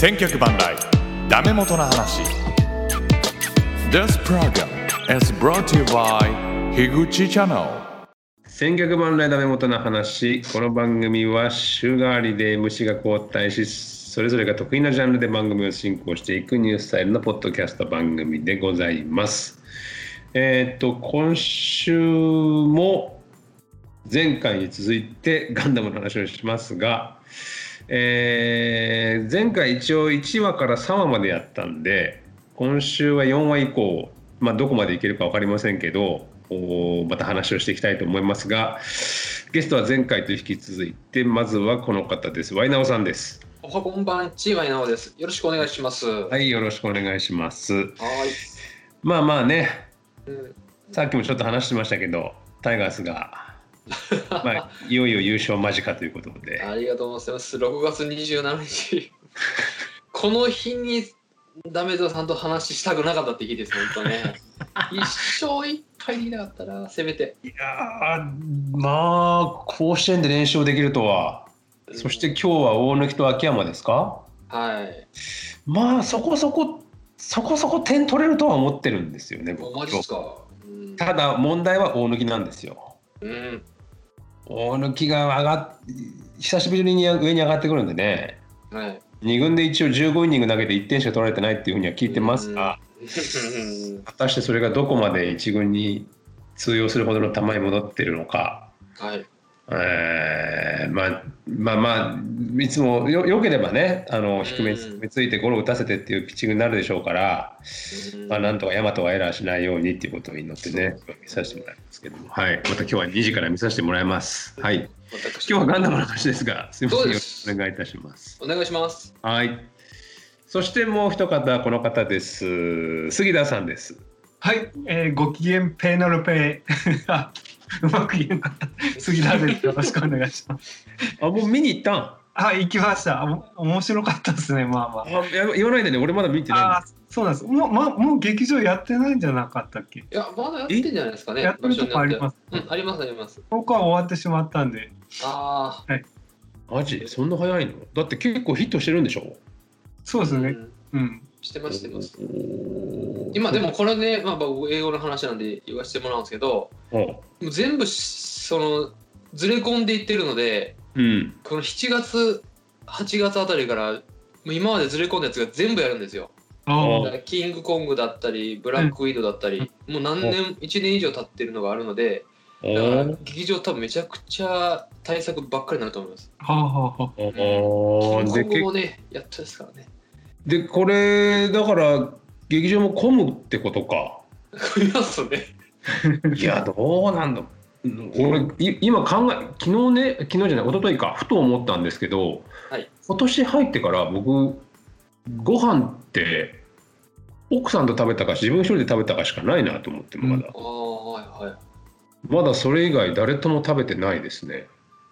千脚万来。ダメ元の話。This program is brought to you by 樋口チャンネル千脚万来ダメ元の話。この番組は週替わりで MC が交代しそれぞれが得意なジャンルで番組を進行していくニュースタイルのポッドキャスト番組でございます。えーっと今週も前回に続いてガンダムの話をしますが、えー前回一応1話から3話までやったんで今週は4話以降、まあ、どこまでいけるか分かりませんけどおまた話をしていきたいと思いますがゲストは前回と引き続いてまずはこの方ですワイナオさんですおはこんばんちは稲尾です。よろしくお願いします。ははいよろしくお願いしますい。まあまあねうんさっきもちょっと話してましたけどタイガースが、まあ、いよいよ優勝間近ということでありがとうございます。6月27日。この日にダメザさんと話したくなかったって日です、本当ね。一生いっぱいにいなかったら、せめて。いやーまあ甲子園で連勝できるとはそして今日は大貫と秋山ですか？はい。まあそこそこそこそこ点取れるとは思ってるんですよね僕おマジっすか。うん。ただ問題は大貫なんですようん。大貫が上がっ久しぶりに上に上がってくるんでねはい。2軍で一応15イニング投げて1点しか取られてないっていうふうには聞いてますがうん 果たしてそれがどこまで1軍に通用するほどの球に戻ってるのかはい。えーまあまあまあいつもよよければねあの低めについてゴロを打たせてっていうピッチングになるでしょうから、まあ、なんとか大和がエラーしないようにっていうことを祈ってね。見させてもらいますけども、はい、また今日は2時から見させてもらいます。はい、私。今日はガンダムの話ですがすみません。よろしくお願いいたします。お願いします。はい。そしてもう一方この方です。杉田さんです。はい、えー、ご機嫌ペーナルペイあ うまく言えなかった。杉田ですよろしくお願いします。あもう見に行ったん？あ行きました。お面白かったですねまあまあ。や言わないでね。俺まだ見てあなあそうなんです。もう,、ま、もう劇場やってないんじゃなかったっけ？いや、まだやってんじゃないですかね。やってるとこあります。うん、あります、あります。僕は終わってしまったんで。ああ。い。マジ？そんな早いの？だって結構ヒットしてるんでしょ？そうですね。うん。うんしてます、してます。今でもこれね、まあ、僕英語の話なんで言わせてもらうんですけどう全部しそのずれ込んでいってるのでうん。この7月8月あたりからもう今までずれ込んだやつが全部やるんですよ。キングコングだったりブラックウィドウだったり、もう何年1年以上経ってるのがあるのでおだからー劇場多分めちゃくちゃ対策ばっかりになると思います。はあはあはあ。おー。でキングコングもけねやったですからねでこれだから劇場も混むってことか。すね。いやどうなんだ俺い今考え昨日ね昨日じゃない一昨日か。ふと思ったんですけど、はい。今年入ってから僕ご飯って奥さんと食べたか自分一人で食べたかしかないなと思ってまだ、ああはいはい。まだそれ以外誰とも食べてないですね。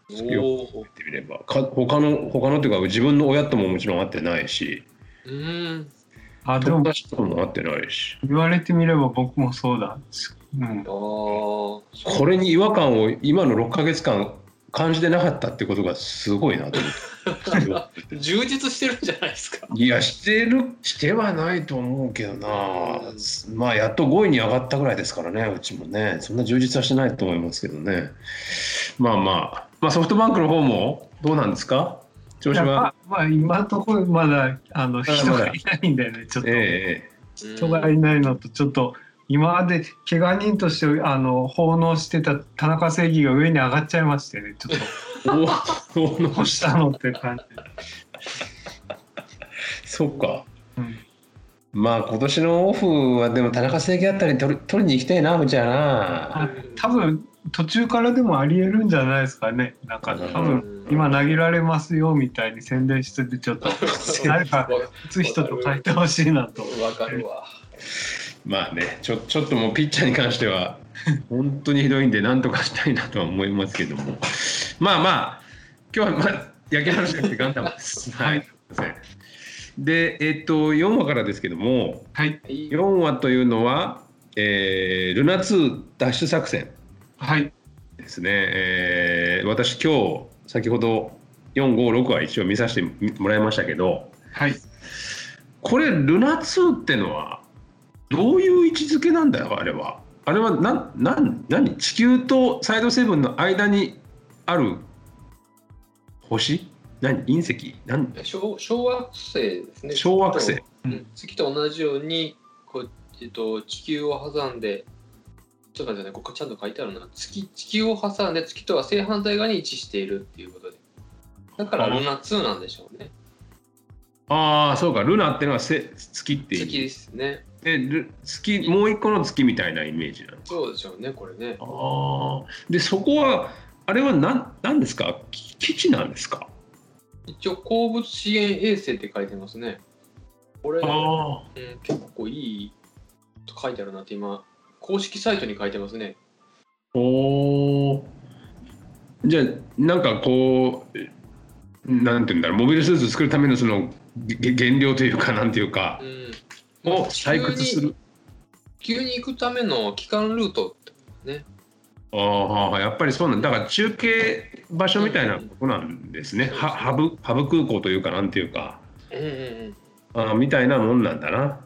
よくおお言ってみれば。か他の他のっていうか自分の親とももちろん会ってないしうーん。あでも友達とも会ってないし。言われてみれば僕もそうだ。うん。ああこれに違和感を今の6ヶ月間感じてなかったってことがすごいなと思って。充実してるんじゃないですか。いやしてるしてはないと思うけどな。まあやっと5位に上がったぐらいですからねうちもね。そんな充実はしてないと思いますけどね。まあまあ。まあソフトバンクの方もどうなんですか？調子はあまあ今のところまだあの人がいないんだよねちょっと、ええ人がいないのとちょっと今まで怪我人としてあの奉納してた田中正義が上に上がっちゃいましてねちょっと。どうしたのって感じ、そっか。うん、まあ今年のオフはでも田中正義あたり取り取りに行きたいなうちはな。あ多分途中からでもありえるんじゃないですかね。なんか多分今投げられますよみたいに宣伝しててちょっと誰か 打つ人と書いてほしいなと。わかるわ。まあねちょちょっともうピッチャーに関しては 本当にひどいんで何とかしたいなとは思いますけども。まあまあ今日はまあ野球の話じゃなくてガンダムです。はい、でえっと4話からですけどもはい。4話というのは、えールナ2脱出作戦はい。ですね、えー私今日先ほど456は一応見させてもらいましたけどはい。これルナ2ってのはどういう位置づけなんだよあれは。あれはなんなん何？地球とサイドセブンの間にある星？何？隕石？何小小惑星ですね。小惑星。月とうん。月と同じようにこう、えっと、地球を挟んで、と待ってね、ここちゃんと書いてあるな。月地球を挟んで月とは正反対側に位置しているっていうことで。だからルナ2なんでしょうね。ああそうかルナってのはせ月って月いうですね。でル月もう一個の月みたいなイメージなの？そうでしょうね、これね。ああでそこはあれは何何ですか？き基地なんですか？一応、鉱物資源衛星って書いてますね。これ、あうん、結構いいと書いてあるなって今、公式サイトに書いてますね。おおじゃあなんかこうなんていうんだろう。モビルスーツ作るためのそのげ原料というかなんていうかうん。を採掘する。地球に行くための帰還ルートってああやっぱりそうなんだ。だから中継場所みたいなことなんですね、はハブハブ空港というかなんていうか。うんうんうん。あーみたいなもんなんだな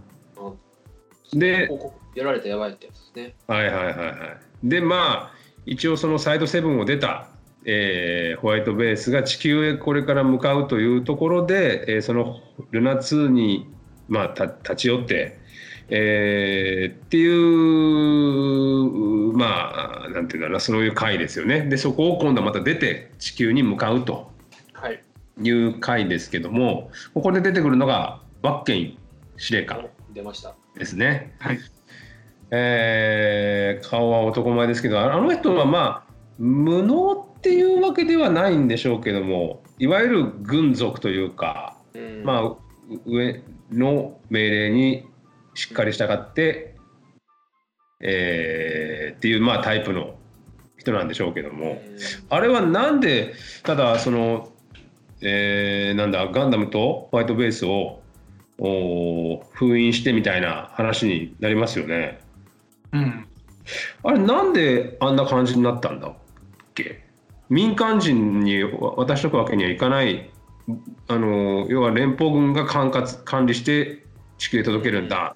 でやられたらやばいってやつですね。はいはいはいはいでまあ一応そのサイド7を出た、えーホワイトベースが地球へこれから向かうというところで、えーそのルナ2に、まあ、た立ち寄って、えーっていうまあなんていうんだろうなそういう回ですよねでそこを今度はまた出て地球に向かうとはい。いう回ですけどもここで出てくるのがワッケン司令官出ました。ですね。はいえー顔は男前ですけどあの人はまあ無能っていうわけではないんでしょうけどもいわゆる軍属というか、うん、まあう上の命令にしっかり従って、えーっていうまあタイプの人なんでしょうけども。うんあれはなんでただその、えーなんだガンダムとホワイトベースをおー封印してみたいな話になりますよね。うんあれなんであんな感じになったんだっけ？民間人に渡しとくわけにはいかないあの要は連邦軍が管轄管理して地球へ届けるんだ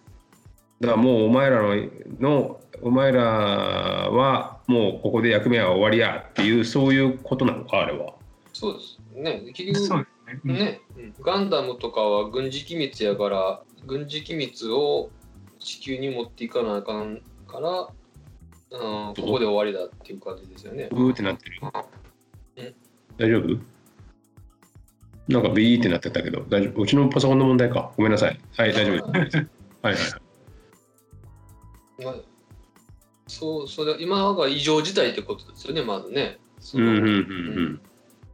だからもうお前らののお前らはもうここで役目は終わりやっていうそういうことなのかあれは。そうですね。結局そうですね。ガンダムとかは軍事機密やから、軍事機密を地球に持っていかなあかんから、う？ん、ここで終わりだっていう感じですよね。ブーってなってる。え大丈夫？なんかビーってなってたけど大丈夫？うちのパソコンの問題か。ごめんなさい。はい大丈夫です。はいはいまあそう、それ今が異常事態ってことですよね、まずね。そのうんうんうん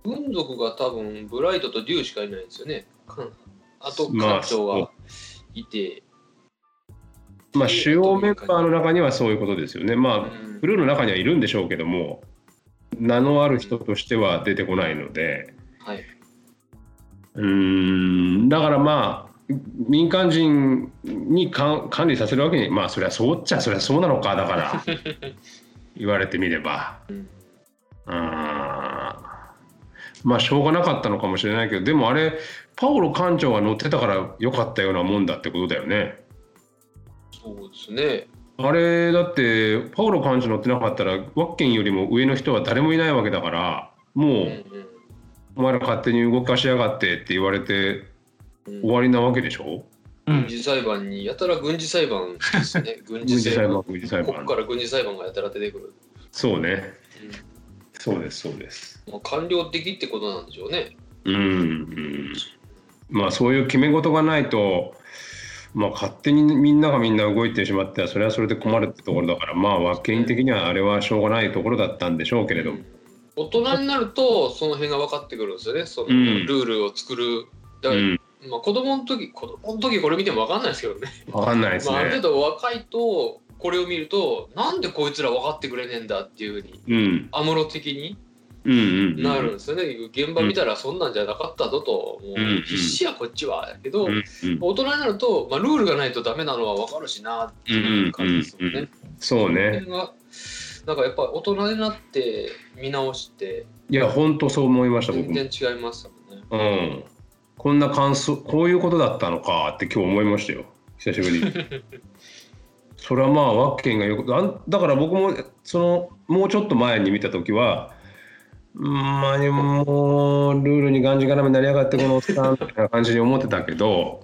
軍属が多分ブライトとデューしかいないんですよね。あとまあ艦長がいて、まあ主要メンバーの中にはそういうことですよね。まあうん。クルーの中にはいるんでしょうけども名のある人としては出てこないので。はい、うーん。だからまあ民間人にか管理させるわけにまあそりゃそうっちゃそりゃそうなのかだから。言われてみれば。うんまあしょうがなかったのかもしれないけどでもあれパオロ艦長が乗ってたからよかったようなもんだってことだよねそうですね。あれだってパオロ艦長乗ってなかったらワッケンよりも上の人は誰もいないわけだからもう、うんうんお前ら勝手に動かしやがってって言われてうん終わりなわけでしょ？うん軍事裁判にやたら軍事裁判ですね。軍軍事裁判事裁判。軍事裁判ここから軍事裁判がやたら出てくる。そうねそうですそうですまあ、官僚的ってことなんでしょうね。うん、うん、まあそういう決め事がないとまあ勝手にみんながみんな動いてしまってはそれはそれで困るってところだからまあワッケン的にはあれはしょうがないところだったんでしょうけれども大人になるとその辺が分かってくるんですよね。そのうんルールを作る。だから、うんまあ、子供の時子供の時これ見ても分かんないですけどね。分かんないですまあ、あるね程度若いとこれを見るとなんでこいつら分かってくれねえんだっていうふうにうん。アムロ的にうんうんなるんですよね、現場見たらそんなんじゃなかったぞと、もう。んう必死やこっちはやけど、うんうん。大人になると、まあ、ルールがないとダメなのは分かるしなっていう感じですよね。うんうんうんそうね。なんかやっぱり大人になって見直していや本当そう思いました僕全も然違いますもんね。こんな感想こういうことだったのかって今日思いましたよ。久しぶりに それはまあワッケンがよくあんだから僕もそのもうちょっと前に見た時はうんまあもうルールにがんじがらめになりやがってこのおっさんみたいな感じに思ってたけど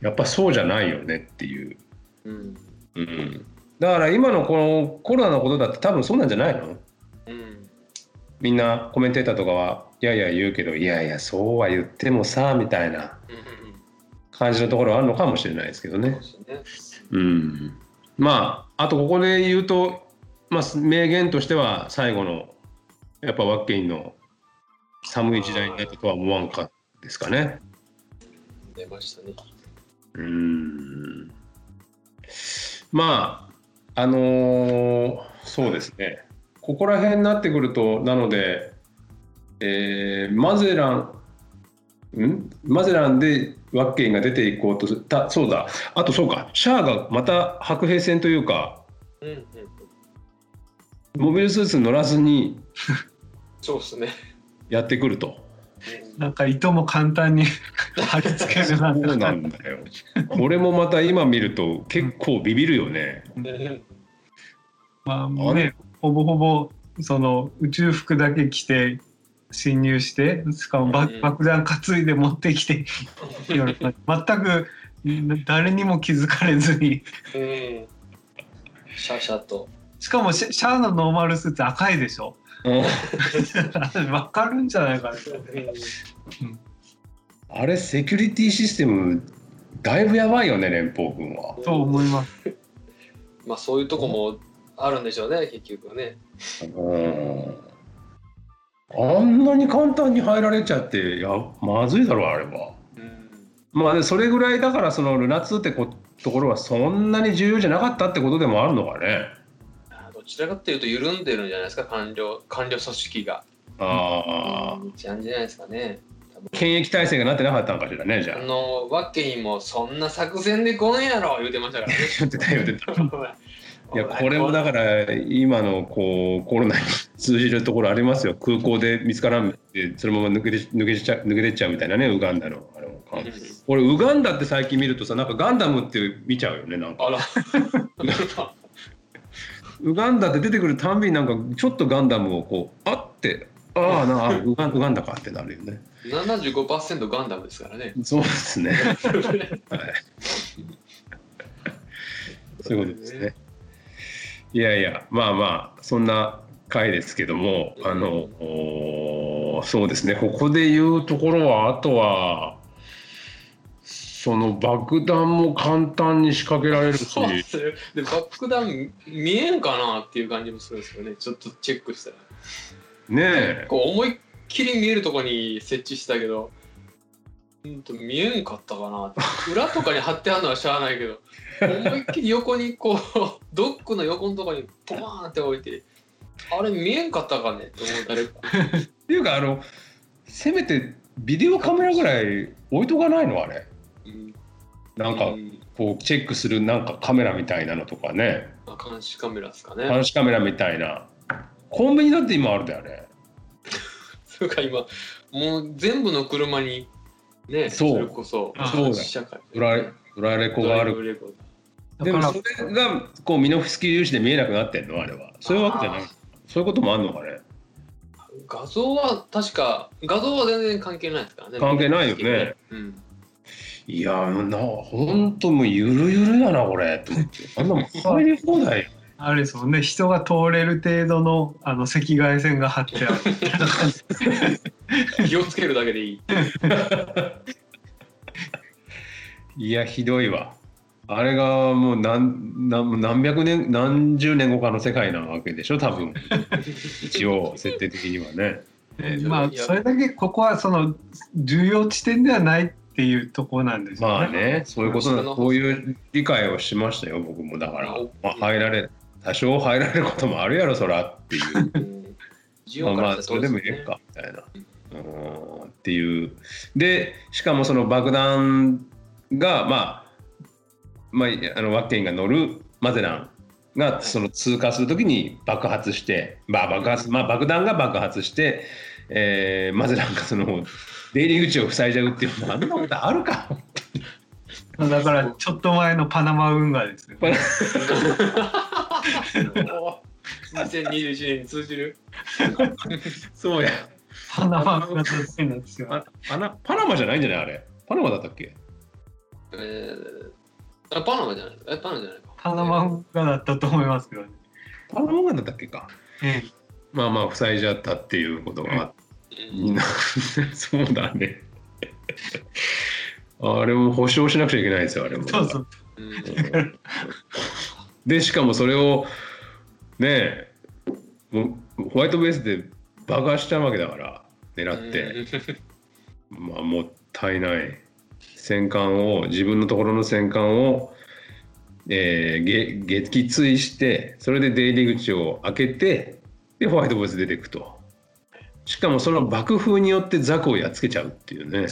やっぱそうじゃないよねっていう、うん。うん、だから今のこのコロナのことだって多分そうなんじゃないの？うん。みんなコメンテーターとかはいやいや言うけどいやいやそうは言ってもさみたいなうん。うんうん感じのところはあるのかもしれないですけどね。で。すね。うん、まああとここで言うと、まあ、名言としては最後のやっぱワッケインの寒い時代になったとは思わんかですかね。出ましたね。うん。まああのーそうですね。ここら辺になってくるとなので、えーマゼランん？マゼランでワッケインが出ていこうとすたそうだ。あとそうか。シャアがまた白兵戦というかうんうんうん。モビルスーツに乗らずに そうですね。やってくると。なんか糸も簡単に 貼り付けるなそうんなんだよ。これもまた今見ると結構ビビるよね。うん。まあねほぼほぼその宇宙服だけ着て侵入してしかも爆弾担いで持ってきて 全く誰にも気づかれずに。うん。シャシャと。しかもシャシャアのノーマルスーツ赤いでしょ。わかるんじゃないかな。あれセキュリティシステムだいぶやばいよね連邦軍は。と思います。まあそういうとこもあるんでしょうね結局ね。うんあんなに簡単に入られちゃっていやまずいだろあれは。うんまあでそれぐらいだからそのルナ2ってこところはそんなに重要じゃなかったってことでもあるのかね。あどちらかっていうと緩んでるんじゃないですか官僚官僚組織がああうんじゃんじゃないですかね検疫体制がなってなかったんかしらねじゃああ。のワッケインもそんな作戦で来んやろ言うてましたからね言ってた言ってた。いやこれもだから今のこうコロナに通じるところありますよ。空港で見つからんでそのまま抜けて抜けちゃ抜けてっちゃうみたいなねウガンダのあれもうん。俺ウガンダって最近見るとさなんかガンダムって見ちゃうよねなんか。あら。ウガンダって出てくるたんびになんかちょっとガンダムをこうあってああなあウガンウガンダかってなるよね。75%ガンダムですからね。そうですね。はい。そういうことですねいやいやまあまあそんな回ですけどもあの、おそうですね。ここで言うところはあとはその爆弾も簡単に仕掛けられるし。そうですねで爆弾見えんかなっていう感じもするんですよね。ちょっとチェックしたら。ねえ。こう思いっきり見えるとこに設置したけど見えんかったかな裏とかに貼ってあるのはしゃあないけど思いっきり横にこう ドックの横のとこにポワーンって置いてあれ見えんかったかねって思ったらっていうかあのせめてビデオカメラぐらい置いとかないのあれ？うんなんかうん。こうチェックするなんかカメラみたいなのとかね。まあ監視カメラですかね。監視カメラみたいな。コンビニだって今あるだよねそれか今もう全部の車にねそう。れこそあそうだ社会ドライドラレコがあるでもそれがこうミノフスキー粒子で見えなくなってんのあれは。そういうわけじゃない。そういうこともあるのかね？画像は確か画像は全然関係ないですからね関係ないよね。うん。いやーなほんともうゆるゆるだなこれ。と思って。あんなもん 入り放題よあれですもんね。人が通れる程度のあの赤外線が張ってある。気をつけるだけでいい。いやひどいわ。あれがもう何何何百年何十年後かの世界なわけでしょ多分。一応設定的にはね。まあそれだけここはその重要地点ではないっていうところなんですよね。まあねそういうことだ。こういう理解をしましたよ僕も。だから、まあ、入られ多少入られることもあるやろそらっていう。まあまあそれでもいいかみたいな。うんっていう。でしかもその爆弾がまあまあ、あのワッケンが乗るマゼランがその通過するときに爆発して、まあ爆発まあ、爆弾が爆発して、えーマゼランがその出入り口を塞いじゃうっていうあんなことあるかだからちょっと前のパナマ運河ですよ、パナ2021年に通じる？そうや。パナマ運河としてなんですよ。パパナパナマじゃないんじゃない？あれ。パナマだったっけ？えー、あパナマじゃない。えパナマじゃないか。パナマ運河だったと思いますけどね、パナマだったっけか。えまあまあ塞いじゃったっていうことが。あってうん そうだね。あれも保証しなくちゃいけないですよ、あれも。えそうそううんで、しかもそれを、ねえ、ホワイトベースで爆破しちゃうわけだから、狙って。まあ、もったいない。戦艦を、自分のところの戦艦を、えー、げ撃墜して、それで出入り口を開けて、で、ホワイトベース出ていくと。しかもその爆風によってザクをやっつけちゃうっていうね。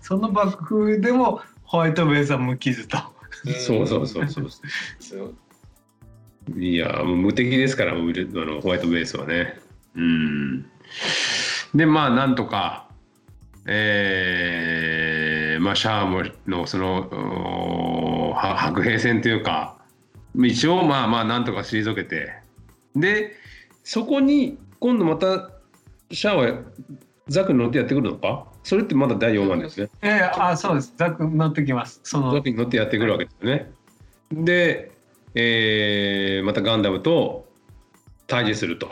そうその爆風でもホワイトベースは無傷とそうそうそうそう。いや、無敵ですから、あのホワイトベースはね。うん。で、まあ、なんとか、えーまあ、シャームのその白兵戦というか、一応、まあまあ、なんとか退けて、で、そこに今度また、シャアはザクに乗ってやってくるのか？それってまだ第4話ですね。ええあそうですザク乗ってきますそのザクに乗ってやってくるわけですよね。で、えーまたガンダムと対峙すると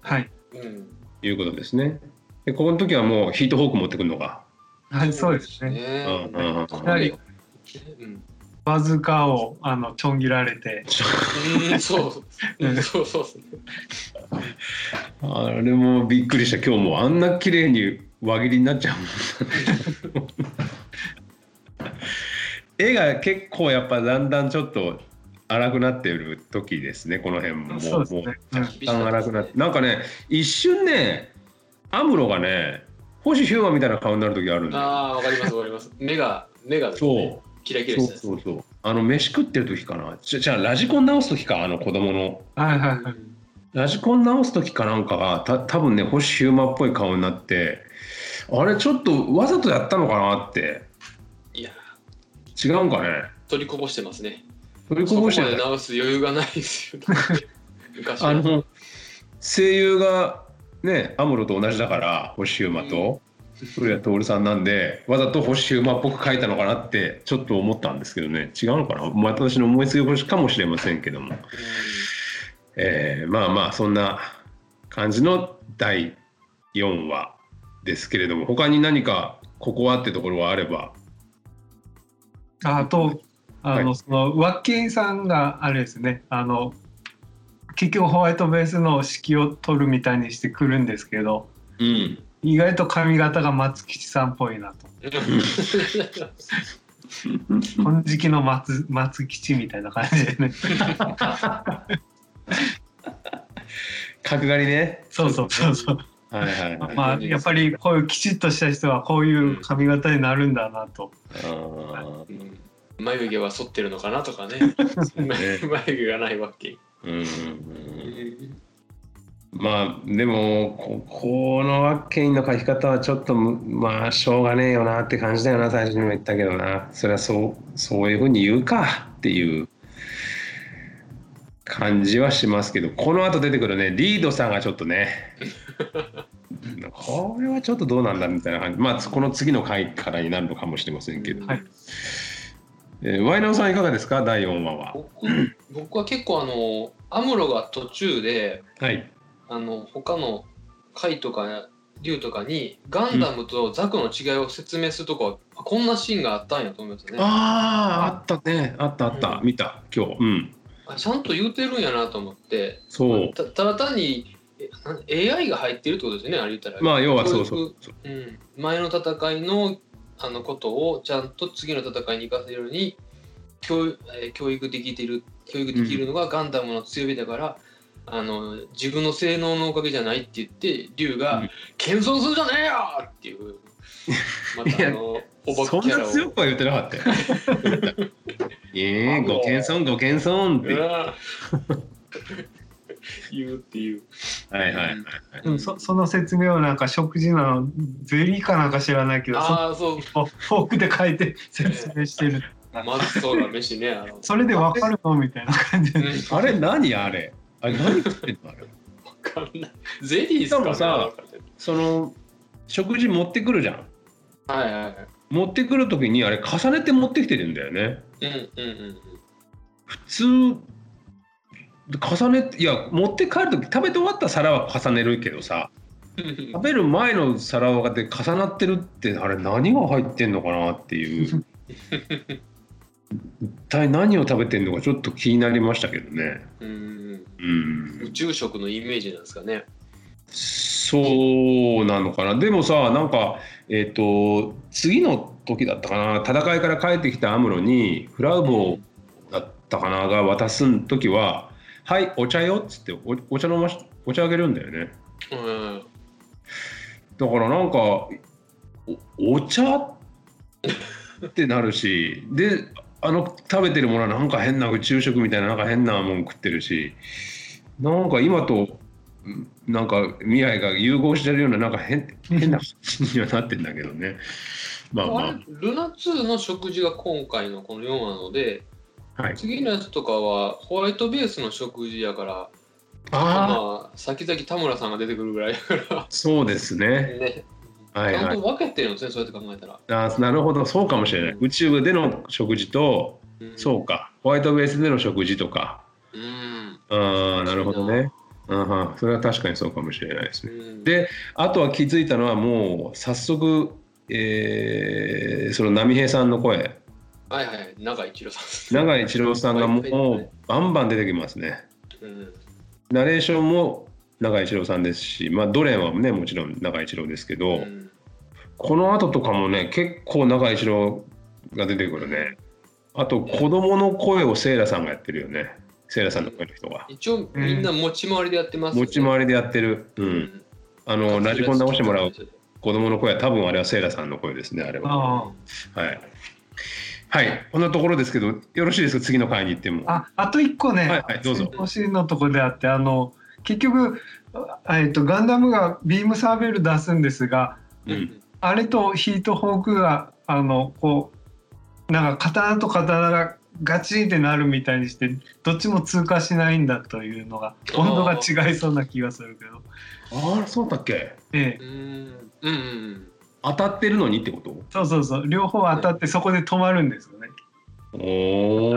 はいうん。いうことですね。でここの時はもうヒートホーク持ってくるのか。はいそうですねねうんうんうんかやはりうんバズーカをあのちょん切られてうん、そう、うんそうそうそう。あれもびっくりした今日もあんな綺麗に輪切りになっちゃうもん絵が結構やっぱだんだんちょっと荒くなってる時ですねこの辺も。もうそうですね。もううん。若干荒くなって。なんかね一瞬ねアムロがね星ヒューマンみたいな顔になる時あるんだよ。ああ、わかります、わかります。目が、目が、ね、そう。キラキラそうしたやつ。そうそう。あの飯食ってる時かな。じゃじゃあラジコン直す時かあの子供の。はいはいはい。ラジコン直す時かなんかがた多分ね星ヒューマンっぽい顔になってあれちょっとわざとやったのかなって。いや、違うんかね。取りこぼしてますね。取りそこまでこぼしてた直す余裕がないですよ。昔は。あの声優がねアムロと同じだから星ヒューマンと古谷徹さんなんでわざと星ヒューマンっぽく書いたのかなってちょっと思ったんですけどね。違うのかな？まあ私の思いつきかもしれませんけども。えーまあまあそんな感じの第4話ですけれども他に何かここはってところはあれば。あとあの、はい。そのワッキンさんがあれですね。あの結局ホワイトベースの指揮を取るみたいにしてくるんですけどうん。意外と髪型が松吉さんっぽいなと。金色の松松吉みたいな感じでね。角刈りね。そうそうそうそうはいはいはい、まあやっぱりこういうきちっとした人はこういう髪型になるんだなと。あー。うん眉毛は剃ってるのかなとか ね。眉毛がないわけ。うんうんうんまあでもここのワッケインの書き方はちょっとむまあしょうがねえよなって感じだよな最初にも言ったけどな。それはそうそういうふうに言うかっていう感じはしますけどこの後出てくるねリードさんがちょっとね これはちょっとどうなんだみたいな感じ。まあこの次の回からになるのかもしれませんけど、はい。えーワイナオさんいかがですか？第4話は。僕僕は結構あのアムロが途中ではい。あの他の貝とか竜とかにガンダムとザクの違いを説明するとこは、あこんなシーンがあったんやと思いますね。あああったね。あったあった、うん。見た今日。うんあちゃんと言うてるんやなと思って。そう。たただ単に AI が入ってるってことですよねあれ言ったら。まあ要はそうそう。うん、前の戦いのあのことをちゃんと次の戦いに生かせるように教,、えー教育できてる教育できるのがガンダムの強みだから、あの自分の性能のおかげじゃないって言って竜がうん「謙遜するじゃねえよ!」っていうまたあのおばそんなキャラを。強くは言ってなかったよ。ええご謙遜ご謙遜って。うわ 言うっていう。はいはいはい。でもそその説明をなんか食事なのゼリーかなんか知らないけどそああ、そう。フォークで書いて 説明してる、まずそうな飯ね。あのそれでわかるのみたいな感じで、うんあれ何あれ？あれ何食ってんのあれ？わかんない。ゼリーっすかねしかもさその食事持ってくるじゃん。はいはい。持ってくる時にあれ重ねて持ってきてるんだよね。うんうん普通重ねていや持って帰る時食べて終わった皿は重ねるけどさ。食べる前の皿で重なってるってあれ何が入ってんのかなっていう一体何を食べてんのかちょっと気になりましたけどね。うん宇宙食のイメージなんですかね。そうなのかな。でもさなんかえっ、と次の時だったかな。戦いから帰ってきたアムロにフラウボだったかな。が渡す時は「はいお茶よ」っつっておお茶飲ましお茶あげるんだよね。うん。だからなんかおお茶ってなるし であの食べてるものはなんか変な宇宙食みたいななんか変なもん食ってるしなんか今とうんなんか未来が融合してるようななんか変変な感じにはなってんだけどね。まあまあれルナ2の食事が今回のこの4なのであ。はい。次のやつとかはホワイトベースの食事やからああ、まあ先々田村さんが出てくるぐらいだかそうですね。らねはいはいちゃんと。分けてるんですねそうやって考えたら、あーなるほど、そうかもしれない。宇宙での食事と、うん、そうか、ホワイトベースでの食事とか。うん、ああ、なるほどね。うん。うん、それは確かにそうかもしれないですね。うん、であとは気づいたのはもう早速、えーその波平さんの声。はいはい。永井一郎さん永井一郎さんがもうバンバン出てきますね。うん。ナレーションも永井一郎さんですし、まあ、ドレンはねもちろん永井一郎ですけど、うん。この後とかもね結構永井一郎が出てくるね。あと子供の声をセイラさんがやってるよねセイラさんの声の人が一応みんな持ち回りでやってますよね。持ち回りでやってる、う、うん。んあのラジコン直してもらう子供の声は多分あれはセイラさんの声ですねあれは。あはい。はい、こんなところですけど、よろしいですか、次の回に行っても。ああと一個ね、はいはいどうぞ。欲しいのとこであってあの結局あえっとガンダムがビームサーベル出すんですがうん、あれとヒートホークがあのこうなんか刀と刀がガチンってなるみたいにしてどっちも通過しないんだというのが温度が違いそうな気がするけど、ああ、そうだっけ？ええ、うんうんうん当たってるのにってこと？そうそうそう両方当たってそこで止まるんですよねお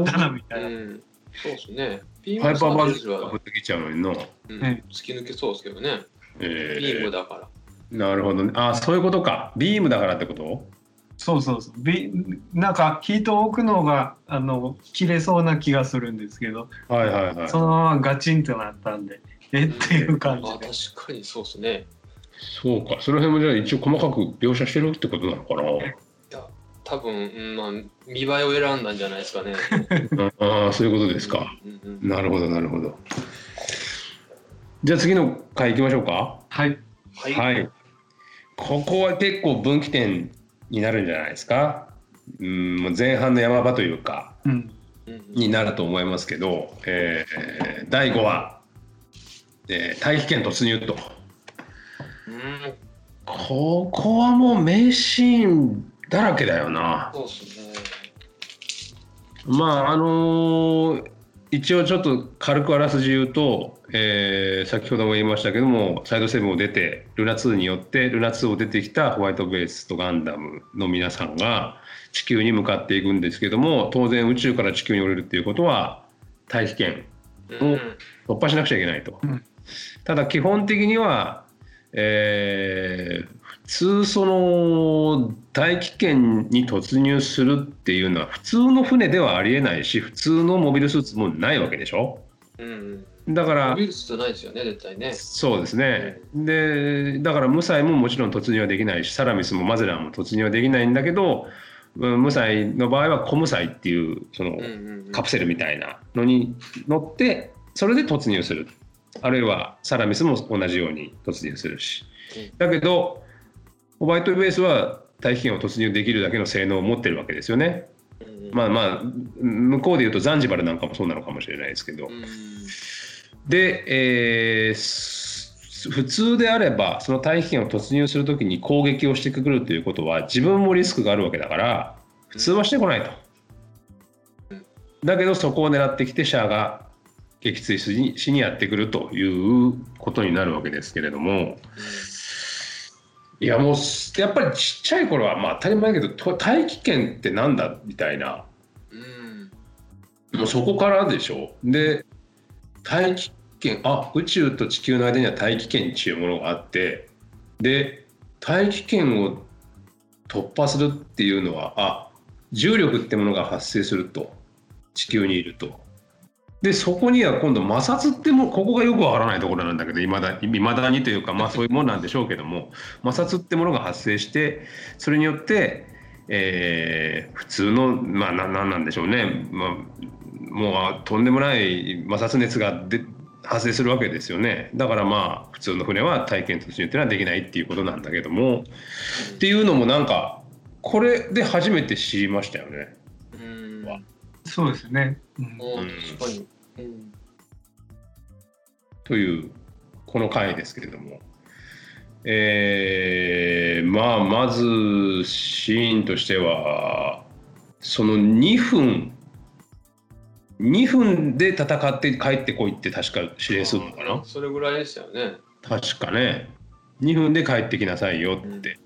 お。刀みたいな。うんそうですねビハイパーバズが降ってきちゃうのにな。うんね突き抜けそうですけどねえビームー、だからなるほどね。ああ、そういうことか。ビームだからってこと？そうそうそうビなんかヒートを置くのがあの切れそうな気がするんですけどはいはいはいそ。のままガチンとなったんでえっていう感じあで確かにそうですねそうか、その辺もじゃあ、一応細かく描写してるってことなのかな？多分、うんまあ、見栄えを選んだんじゃないですかねああ、そういうことですか。うんうんなるほど、なるほど。じゃあ、次の回行きましょうか。はいはい、はい。ここは結構分岐点になるんじゃないですか？うん、前半の山場というか、うんうんになると思いますけど、えー第5話、えー大気圏突入と。うんここはもう名シーンだらけだよな。そうですねまああのー一応ちょっと軽くあらすじ言うと、えー先ほども言いましたけどもサイド7を出てルナ2によってルナ2を出てきたホワイトベースとガンダムの皆さんが地球に向かっていくんですけども当然宇宙から地球に降りるっていうことは大気圏うん突破しなくちゃいけないと。うんただ基本的には、えー普通その大気圏に突入するっていうのは普通の船ではありえないし普通のモビルスーツもないわけでしょ？うんだからウイルスじゃないですよね絶対ね。そうですね。でだから無彩ももちろん突入はできないしサラミスもマゼランも突入はできないんだけどうん無彩の場合はコム彩っていうそのうんうんうん。カプセルみたいなのに乗ってそれで突入する。あるいはサラミスも同じように突入するし。うん。だけどホワイトベースは大気圏を突入できるだけの性能を持ってるわけですよね。まあまあ向こうでいうとザンジバルなんかもそうなのかもしれないですけど。うん。で、えーす普通であればその大気圏を突入するときに攻撃をしてくるということは自分もリスクがあるわけだから普通はしてこないと。だけどそこを狙ってきてシャアが撃墜しにしにやってくるということになるわけですけれどもいやもうやっぱりちっちゃい頃はまあ当たり前だけどと大気圏ってなんだみたいな。うん。もうそこからでしょ。で大気圏あ宇宙と地球の間には大気圏っていうものがあってで大気圏を突破するっていうのはあ重力ってものが発生すると。地球にいるとでそこには今度摩擦ってもここがよくわからないところなんだけどいまだ未だにというかまあ そういうものなんでしょうけども摩擦ってものが発生してそれによって、えー普通のまあななんなんでしょうね、まあ、もうとんでもない摩擦熱がで発生するわけですよねだからまあ普通の船は体験突入っていうのはできないっていうことなんだけどもっていうのもなんかこれで初めて知りましたよね。そうですね。うん。あ確かに、うん、というこの回ですけれども、えーまあまずシーンとしてはその2分2分で戦って帰ってこいって確か指令するのかな？それぐらいでしたよね。確かね。2分で帰ってきなさいよって、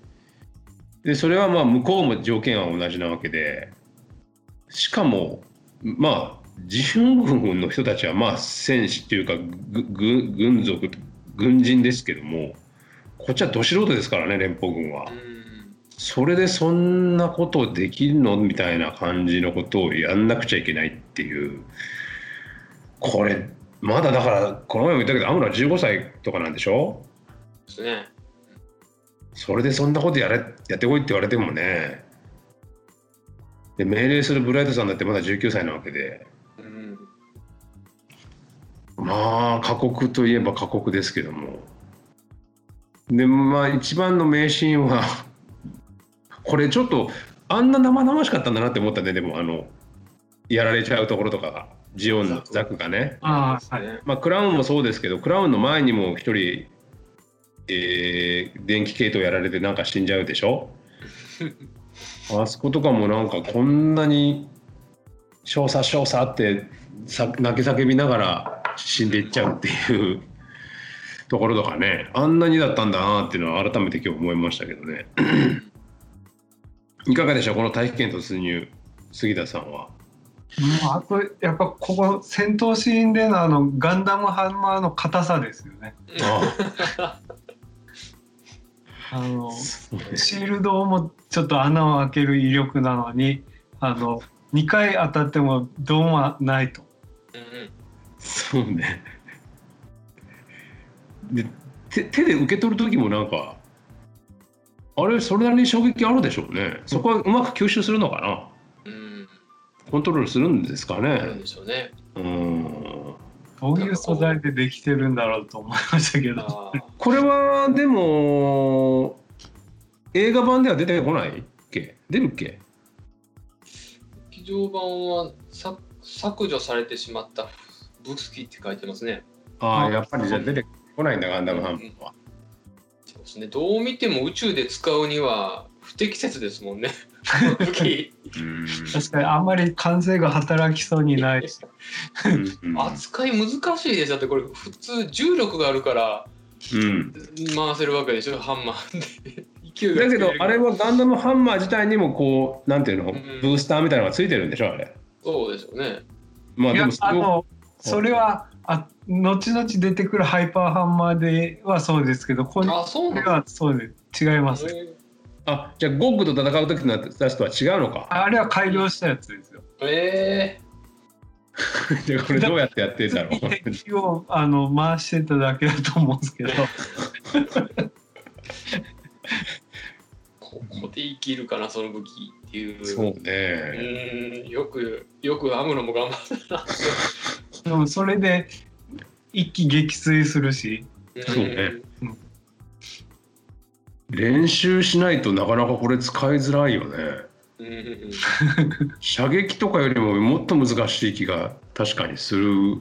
でそれはまあ向こうも条件は同じなわけでしかもまあ自分軍の人たちはまあ戦士っていうか軍属軍人ですけどもこっちはど素人ですからね連邦軍は。うん。それでそんなことできるのみたいな感じのことをやんなくちゃいけないっていう。これまだだからこの前も言ったけどアムラ15歳とかなんでしょ？ですね。それでそんなことやれやってこいって言われてもねで命令するブライトさんだってまだ19歳なわけで。うん。まあ過酷といえば過酷ですけども。でまあ一番の名シーンは これちょっとあんな生々しかったんだなって思ったねでもあのやられちゃうところとかが。ジオンのザクがね。ああ、はい。まあ、クラウンもそうですけどクラウンの前にも一人、えー電気系統やられてなんか死んじゃうでしょ？あそことかもなんかこんなに少佐少佐ってさ泣き叫びながら死んでいっちゃうっていうところとかねあんなにだったんだなっていうのは改めて今日思いましたけどね いかがでしょうこの大気圏突入杉田さんは。うんあとやっぱここ戦闘シーンでのあのガンダムハンマーの硬さですよね。ああ のそうね。シールドもちょっと穴を開ける威力なのにあの2回当たってもどうもないと。うんそうね。で手手で受け取る時もなんかあれそれなりに衝撃あるでしょうね。そこはうまく吸収するのかな。うん。コントロールするんですかあるんねでしょうね。うんどういう素材でできてるんだろうと思いましたけど。これはでも映画版では出てこないっけ？出るっけ劇場版はさ削除されてしまったブスキって書いてますね。ああやっぱりじゃあ出てこないんだガンダムハンマーは。そうですね。どう見ても宇宙で使うには不適切ですもんね 確かにあんまり感性が働きそうにない。し。うん。扱い難しいです。だってこれ普通重力があるから。うん回せるわけでしょ。ハンマーで。だけどあれははガンダムハンマー自体にもこうなんていうの、ん。ブースターみたいなのがついてるんでしょあれ。そうでしょうね。まあでもそれをあのそれはあ後々出てくるハイパーハンマーではそうですけどこれはそうです違います。あじゃあゴッグと戦う時のやつとは違うのか。あれは改良したやつですよ。え。じゃあこれどうやってやってんだろう。敵をあの回してただけだと思うんですけど。ー、ここで生きるかなその武器っていう。そうね。ーんよくよく編むのも頑張ったな。でもそれで一気撃墜するし。そうね練習しないとなかなかこれ使いづらいよね。うん。うん射撃とかよりももっと難しい気が確かにする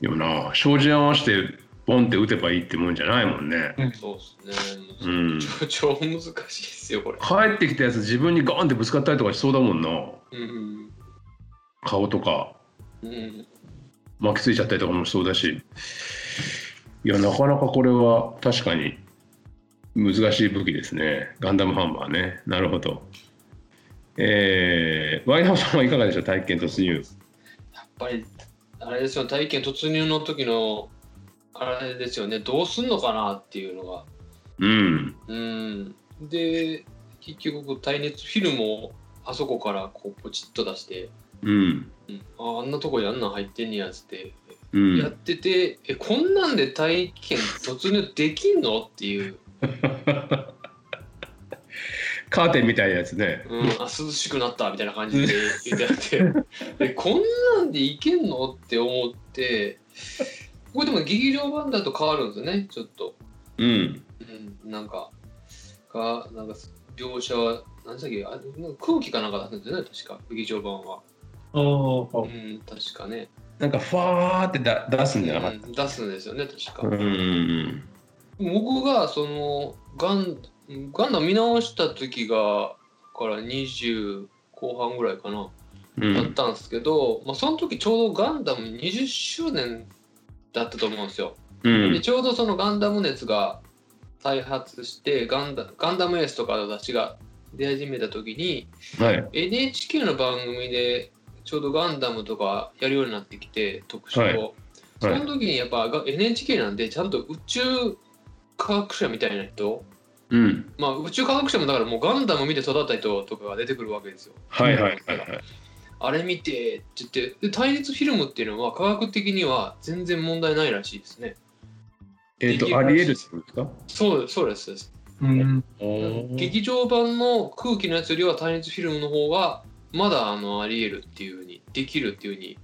よな。照準合わせてポンって打てばいいってもんじゃないもんね。そうですね。うん。超超難しいですよこれ。帰ってきたやつ自分にガーンってぶつかったりとかしそうだもんな。うん顔とか。うんうん。巻きついちゃったりとかもしそうだし。いやなかなかこれは確かに難しい武器ですね。ガンダムハンマーね。なるほど。えー、ワイナオさんはいかがでしょう？体験突入。やっぱりあれですよ。体験突入の時のあれですよね。どうすんのかなっていうのが。うん。うん。で結局耐熱フィルムをあそこからこうポチッと出して。うん。うん、ああんなとこにあんなん入ってんねやつって。うん。やってて、えこんなんで体験突入できんのっていう、カーテンみたいなやつね。うん、あ涼しくなったみたいな感じで言ってあってえこんなんでいけんのって思って。これでも劇場版だと変わるんですよねちょっと、うん。うん、なんかがなんか描写は何でしたっけ？あなんか空気かなんか出すんですよね確か。劇場版は、おうー。ん、確かね、なんかファーってだ出すんじゃな。かっうん、出すんですよね確か、たうん僕がそのガンガンダム見直した時がから20後半ぐらいかな、うだっんたんですけど、まあ、その時ちょうどガンダム20周年だったと思うんですよ。うん。でちょうどそのガンダム熱が再発してガンダガンダムエースとかの雑誌が出始めた時にはい。NHK の番組でちょうどガンダムとかやるようになってきて特集を、はい。その時にやっぱが NHK なんでちゃんと宇宙科学者みたいな人？うんまあ宇宙科学者もだからもうガンダム見て育った人とかが出てくるわけですよ。はいはいはいはいあれ見てって言ってで対立フィルムっていうのは科学的には全然問題ないらしいですね。えっ、とありえるってこと？ですかそうですそうですそうです。うん劇場版の空気のやつよりは対立フィルムの方がまだあのありえるっていうふうにできるっていうふうに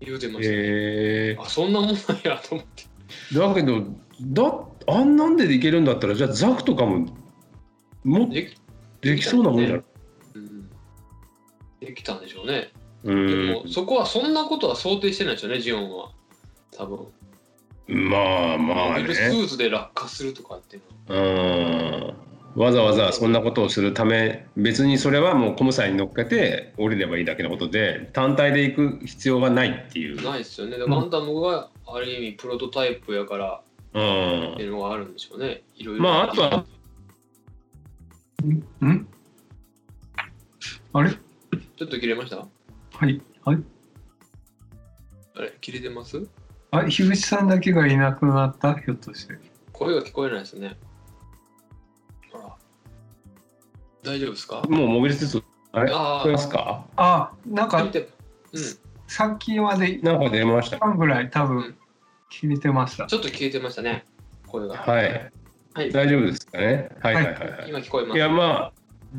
言うてました、ねえあそんなもんなんやと思って。ー、だけどだあんなんでできるんだったらじゃあザクとかももできできそうなもんじゃない？うん、できたんでしょうね。うでんもそこはそんなことは想定してないですよねジオンは。多分。まあまあね。スーツで落下するとかっていうのは。うん。わざわざそんなことをするため別にそれはもうコムサイに乗っけて降りればいいだけのことで単体で行く必要がないっていう、ないですよね。でガンダムがある意味プロトタイプやからうんっていうのがあるんでしょうね。いろいろ。まああとは。ん？あれ？ちょっと切れました？はい。はい。あれ？切れてます？あ樋口さんだけがいなくなった？ひょっとして。声が聞こえないですね。ほら。大丈夫ですか？もうモビルスーツあれ聞あこえますか？あなんかうん。さっきまでなんか出ました。半ぐらい多分うん切れてましたちょっと消えてましたね。声が。はいはい。大丈夫ですかね？はいはいはいはい今聞こえます。いやまあ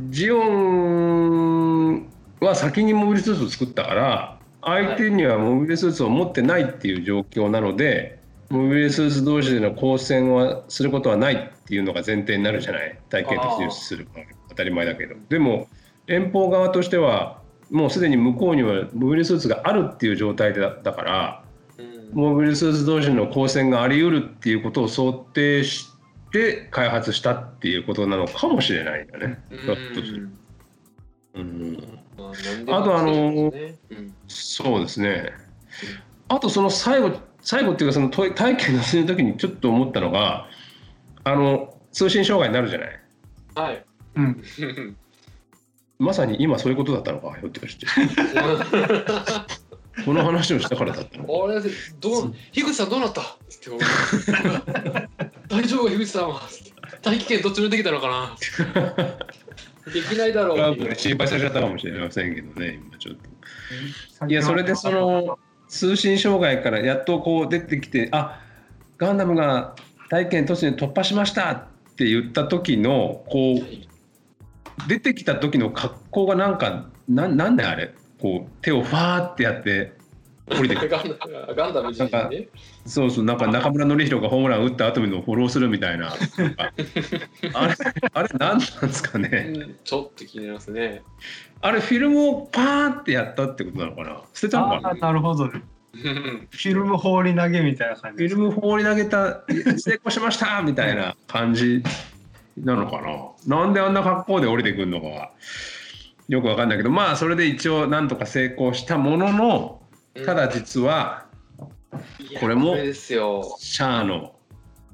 ジオンは先にモビルスーツを作ったから相手にはモビルスーツを持ってないっていう状況なのでモビルスーツ同士での交戦はすることはないっていうのが前提になるじゃない？体験としてする当たり前だけどでも連邦側としてはもうすでに向こうにはモビルスーツがあるっていう状態だだからうんモビルスーツ同士の交戦があり得るっていうことを想定して開発したっていうことなのかもしれないんだね。うんうんまあとあのそうですねうんそうですね。あとその最後最後っていうかその体体験のする時にちょっと思ったのがあの通信障害になるじゃない。はい。うん まさに今そういうことだったのかひょっとして この話をしたからだった。あれどう樋口さんどうなった？って。思う大丈夫樋口さんは？大気圏どっちもできたのかな？できないだろう。う心配されちゃったかもしれませんけどね今ちょっと。いやそれでその通信障害からやっとこう出てきてあガンダムが大気圏突入突破しましたって言った時のこう出てきた時の格好がなんかななんであれこう手をファーってやって降りてくる。ガンダムガンダム自身ね。そうそうなんか中村紀弘がホームラン打った後にのフォローするみたいな。あれあれ何なんですかね。うんちょっと気になりますね。あれフィルムをパーンってやったってことなのかな。捨てたのかな。なるほどフィルム放り投げみたいな感じフィルム放り投げた成功しましたみたいな感じなのかな。なんであんな格好で降りてくるのかはよくわかんないけどまあそれで一応なんとか成功したもののただ実はこれもシャアの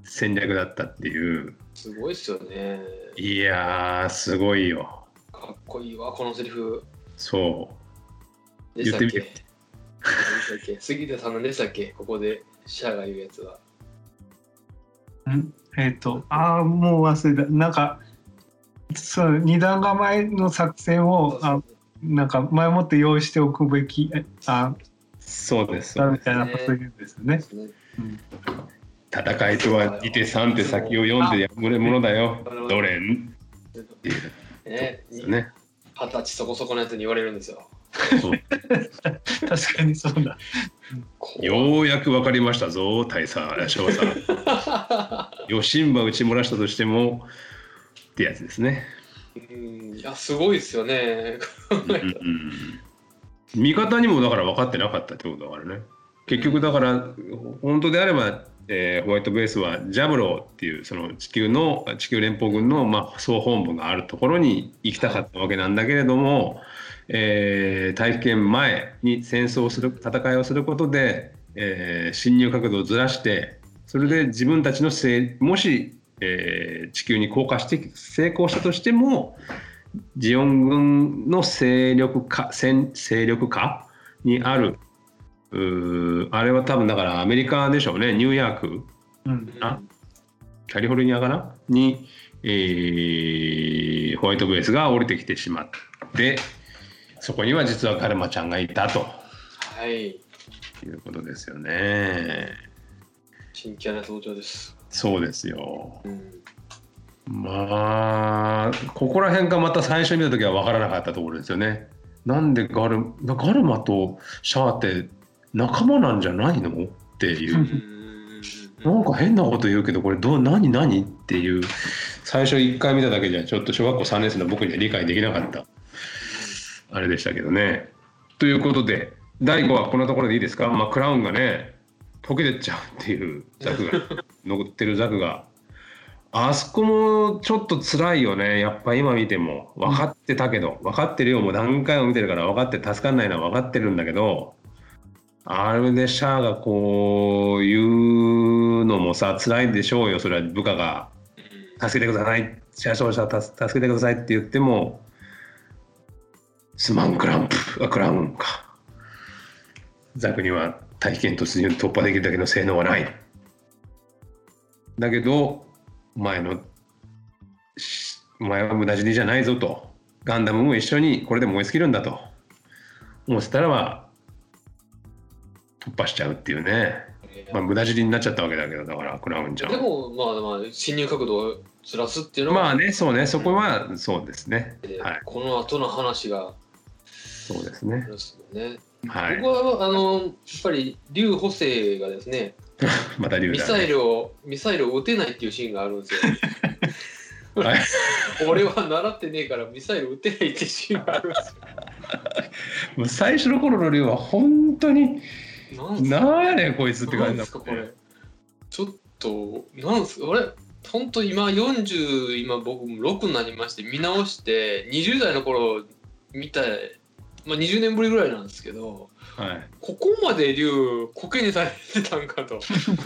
戦略だったっていう。すごいですよね。いやーすごいよ。かっこいいわこのセリフ。そう。言ってみて。杉田さんのでしたっけ？ここでシャアが言うやつは。ん？えっ、とああもう忘れた。なんかそう二段構えの作戦をあなんか前もって用意しておくべきえあそうです。だみたいなこと言うんですよね。うん。戦いとは2手3手先を読んでやむれものだよ。どれん？っていうね。二十歳そこそこのやつに言われるんですよ。そう。確かにそうだ。ようやく分かりましたぞ大佐翔さん。よしんば打ち漏らしたとしてもってやつですね、うん。いやすごいですよね。うんうん味方にもだから分かってなかったってことだからね。結局だから本当であれば、えーホワイトベースはジャブローっていうその地球の地球連邦軍の、まあ、総本部があるところに行きたかったわけなんだけれども、えー大気圏前に戦争をする戦いをすることで、えー侵入角度をずらしてそれで自分たちのせいもし、えー地球に降下して成功したとしてもジオン軍の勢力下戦勢力下にあるあれは多分だからアメリカでしょうね。ニューヨークうん。あカリフォルニアかな？に、えーホワイトベースが降りてきてしまってそこには実はカルマちゃんがいたと。はい。いうことですよね。新キャラ登場です、そうですよ。うん、まあここら辺がまた最初に見た時は分からなかったところですよね。なんでガルガルマとシャアって仲間なんじゃないのっていうう。んなんか変なこと言うけどこれどう何何っていう最初1回見ただけじゃちょっと小学校3年生の僕には理解できなかったあれでしたけどね。ということで第5話こんなところでいいですか、まあ、クラウンがね溶けてっちゃうっていうザクが残ってるザクがあそこもちょっと辛いよね。やっぱ今見ても。分かってたけど。分かってるよ。もう何回も見てるから分かって助かんないのは分かってるんだけどあれでシャアがこう言うのもさ辛いでしょうよ。それは部下が「助けてください。シャア少佐助けてください」って言っても「すまんクランプ。あクラウンか」ザクには大気圏突入突破できるだけの性能はない。だけど前の前は無駄死にじゃないぞと。ガンダムも一緒にこれで燃え尽きるんだと。思ってたらば突破しちゃうっていうね、まあ、無駄死にになっちゃったわけだけどだからクラウンちゃんではもまあまあ侵入角度をずらすっていうのは、まあねそうね。そこはそうですね。えーはい。この後の話がそうですね。ですよね。はい僕はあのやっぱり劉補正がですね また竜だ、ミサイね、ルをミサイルを撃てないっていうシーンがあるんですよ。はい俺は習ってねえからミサイル撃てないっていうシーンがあるんですもう最初の頃の竜は本当によ。なやねんこいつって感じだもんね。ちょっとなんすか？俺本当今40今僕6になりまして見直して20代の頃見たまあ20年ぶりぐらいなんですけどはい。ここまで竜コケにされてたんかと。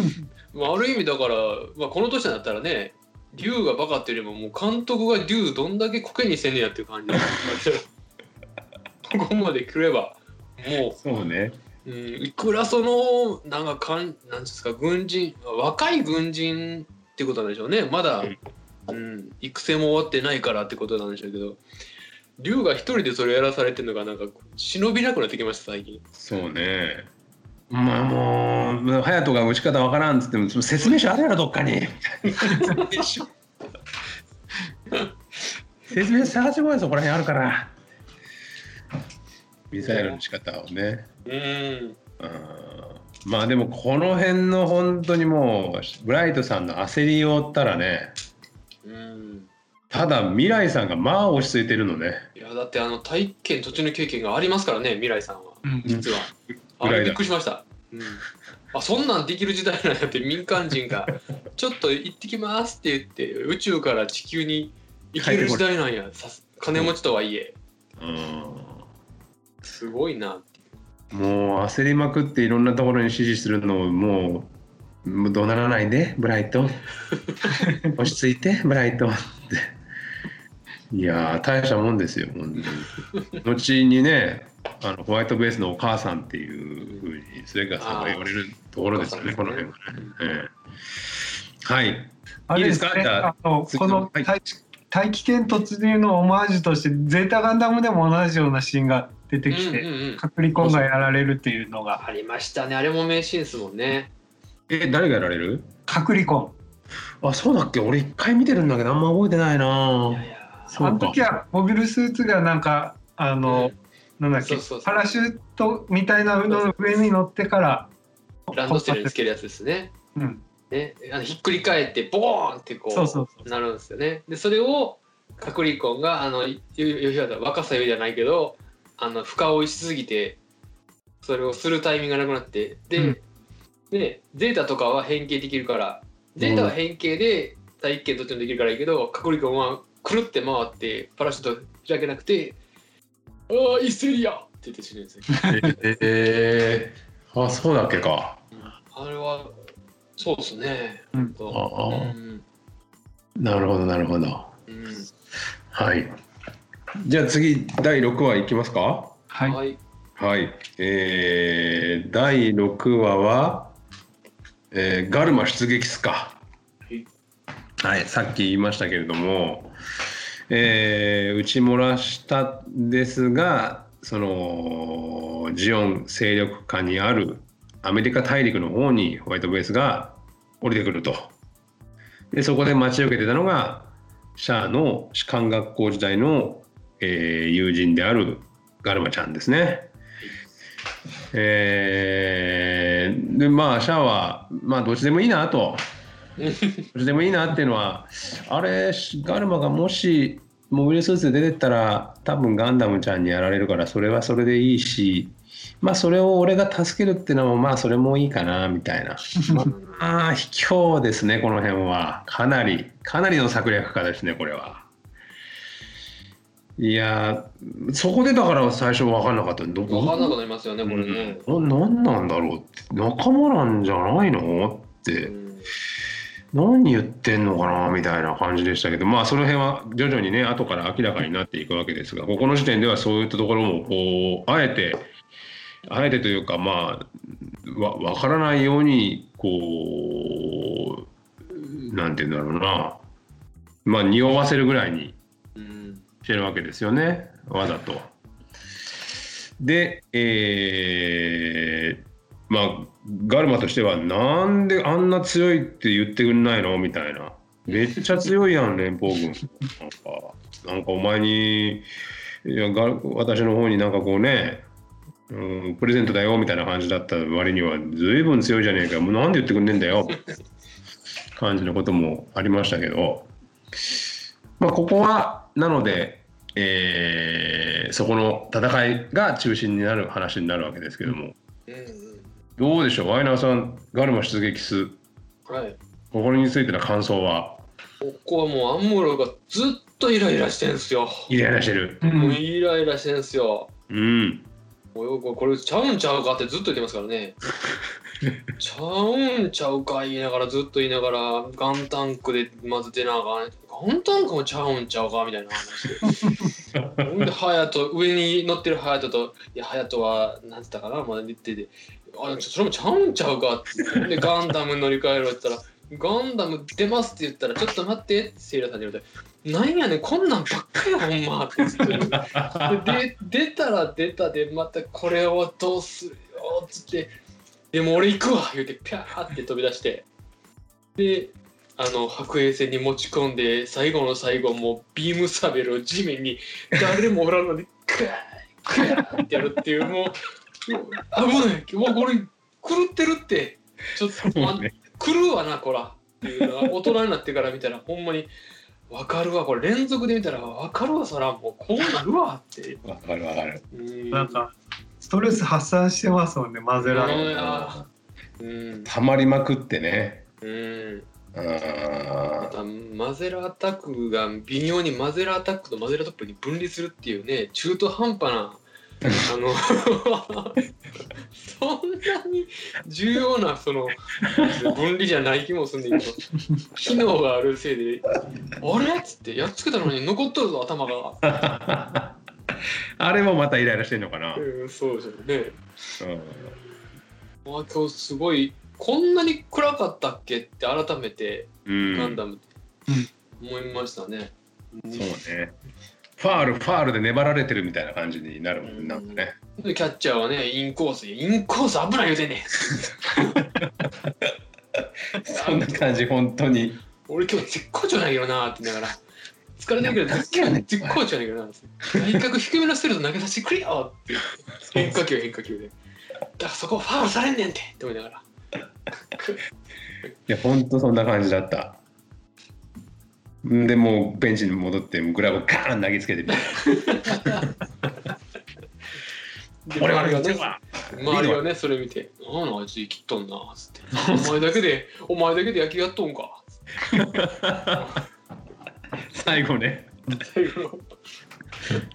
まあある意味だから、まあ、この年になったらね竜がバカっていうよりももう監督が竜どんだけコケにせんねやっていう感じ。なんですけどここまで来ればもう。そうね。うん、いくらそのなんかかんなんですか軍人若い軍人ってことなんでしょうね。まだ、うん、育成も終わってないからってことなんでしょうけど龍が一人でそれやらされてるのがなんか忍びなくなってきました最近。そうね。まあもう隼人が打ち方わからんっつってもその説明書あるやろどっかに。説明書探してこいよそこら辺あるから。ミサイルの仕方をね。うん。うんまあでもこの辺の本当にもうブライトさんの焦りを追ったらね。うんただ未来さんがまあ落ち着いてるのね。いやだってあの体験途中の経験がありますからね未来さんは。うん。実は。あびっくりしました。うん、あそんなんできる時代なんやって民間人が「ちょっと行ってきます」って言って宇宙から地球に行ける時代なんや。金持ちとはいえ。うすごいなもう焦りまくっていろんなところに指示するのをもうもう怒鳴らないでブライト 落ち着いてブライトいやー大したもんですよ本当に。後にねあのホワイトベースのお母さんっていうふうにスレガスさんが言われるところですよねあーこの辺はね、ええ。はい。あれですねいいですか？じゃああの次このはい。大気圏突入のオマージュとしてゼータガンダムでも同じようなシーンが出てきて、うんうんうんカプリコンがやられるっていうのが。ありましたね。あれも名シーンですもんね。え誰がやられる？カクリコン。あそうだっけ？俺一回見てるんだけどあんま覚えてないな。いやいやあの時はモビルスーツがなんかあの、なんだっけパラシュートみたいなのの上に乗ってからランドセルにつけるやつですね。うん、ね。あのひっくり返ってボーンってこうそうそうそうなるんですよね。でそれをカクリコンがあのいゆゆゆ若さゆいじゃないけどあの深追いしすぎてそれをするタイミングがなくなってで,、うん。でゼータとかは変形できるからゼータは変形で大気圏どっちもできるからいいけどカクリコンはくるって回ってパラシュート開けなくて「ああイステリア!」って言って死ぬんですよ。ええあそうだっけか。あれはそうですね。うん。ああ。うん。なるほどなるほど。うん。はい。じゃあ次第6話いきますか？はい、はい。はい。えー、第6話は、えーガルマ出撃っすか。い。はいさっき言いましたけれどもえー、打ち漏らしたですがそのジオン勢力下にあるアメリカ大陸の方にホワイトベースが降りてくるとでそこで待ち受けてたのがシャアの士官学校時代の、えー友人であるガルマちゃんですね。えーでまあシャアはまあどっちでもいいなとどっちでもいいなっていうのはあれガルマがもしモビルスーツで出てったら多分ガンダムちゃんにやられるからそれはそれでいいしまあそれを俺が助けるっていうのもまあそれもいいかなみたいな。まあ卑怯ですねこの辺は。かなりかなりの策略家ですねこれは。いやーそこでだから最初分かんなかった。ど分かんなくなりますよね、これね。ななんなんだろうって。仲間なんじゃないのって。うん何言ってんのかなみたいな感じでしたけどまあその辺は徐々にね後から明らかになっていくわけですがここの時点ではそういったところもこうあえてあえてというかまあわ分からないようにこうなんて言うんだろうなまあ匂わせるぐらいにしてるわけですよねわざと。で、えーまあガルマとしてはなんであんな強いって言ってくんないのみたいな。めっちゃ強いやん連邦軍。なんかなんかお前にいやガ私の方になんかこうね、うん、プレゼントだよみたいな感じだった割には随分強いじゃねえか。もうなんで言ってくんねえんだよ。感じのこともありましたけど。まあここはなので、えーそこの戦いが中心になる話になるわけですけども。うん。どうでしょう？ワイナーさんガルマ出撃数うんはい。ここについての感想は？ここはもうアンムロがずっとイライラしてんすよ。イライラしてるうんもうイライラしてんすよ。うんもうこれちゃうんちゃうかってずっと言ってますからね。ちゃうんちゃうか言いながらずっと言いながらガンタンクでまず出なあかんガンタンクもちゃうんちゃうかみたいな話で ほんでハヤト上に乗ってるハヤトと「いやハヤトはなんつったかなまだ言ってて「あちょそれもちゃうんちゃうか」ってでガンダム乗り換えろって言ったら「ガンダム出ます」って言ったら「ちょっと待って」ってセイラさんに言われて「なんやねんこんなんばっかりほんま」ってずっと言うで出たら出たでまたこれをどうするよっつって「でも俺行くわ」言うてピャーって飛び出して。であの白衛星に持ち込んで最後の最後もうビームサベルを地面に誰もおらんのにクークーってやるっていうもう危ない。もうこれ狂ってるって。ちょっと、狂うわなこら。っていうのは大人になってから見たらほんまに分かるわ。これ連続で見たら分かるわそら。もうこうなるわって。わかるわかる。うん。なんかストレス発散してますもんねマゼラうん。ッあうん。たまりまくってね。うん。あまたマゼラアタックが微妙にマゼラアタックとマゼラトップに分離するっていうね中途半端なあの そんなに重要なその分離じゃない気もするんだけど機能があるせいで「あれ?」っつってやっつけたのに残っとるぞ頭が。ー あれもまたイライラしてんのかな、うん、そうですよね。うんあ今日すごいこんなに暗かったっけって改めてうんガンダム思いましたね。そうね。ファール、ファールで粘られてるみたいな感じになるもん、なんかね。でキャッチャーはねインコースインコース危ない言うてんねん。そんな感じ、本当に。俺今日絶好調なんやけどなって言いながら。疲れないけど絶絶好調なんやけどな内角低めのストレート投げさせてくれよって。変化球変化球で。だからそこファウルされんねんて。って思いながら。いや、本当そんな感じだった。んで、もうベンチに戻って、グラブガーン投げつけて俺はねわ周りがねそれ見て「あああいつ生きっとんな」っつって「お前だけでお前だけで野球やっとんか」最後ね。最後の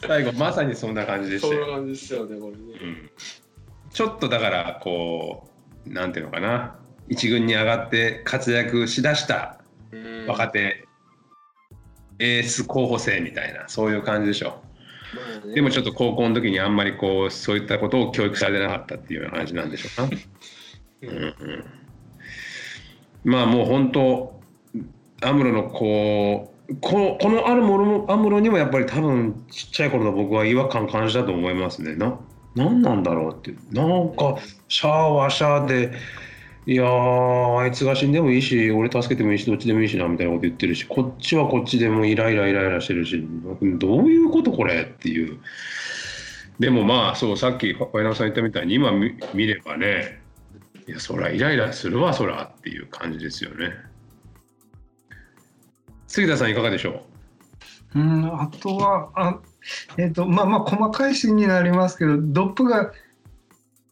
最後、まさにそんな感じでしたよ。そんな感じですよねこれね。うん。ちょっとだから、こう、なんていうのかな。一軍に上がって活躍しだしたうん。若手、エース候補生みたいな、そういう感じでしょ。まあねでもちょっと高校の時にあんまりこうそういったことを教育されてなかったっていうような感じなんでしょうか。うんうん、まあもう本当アムロのこうここのあるものもアムロにもやっぱり多分ちっちゃい頃の僕は違和感感じたと思いますね。な何なんだろうってなんかシャアはシャアでいやあいつが死んでもいいし俺助けてもいいしどっちでもいいしなみたいなこと言ってるしこっちはこっちでもイライライライラしてるしどういうことこれっていう。でもまあそうさっき小柳さん言ったみたいに今見見ればねいやそらイライラするわそらっていう感じですよね。杉田さんいかがでしょうんあとはあえっ、とまあまあ細かいシーンになりますけどドップが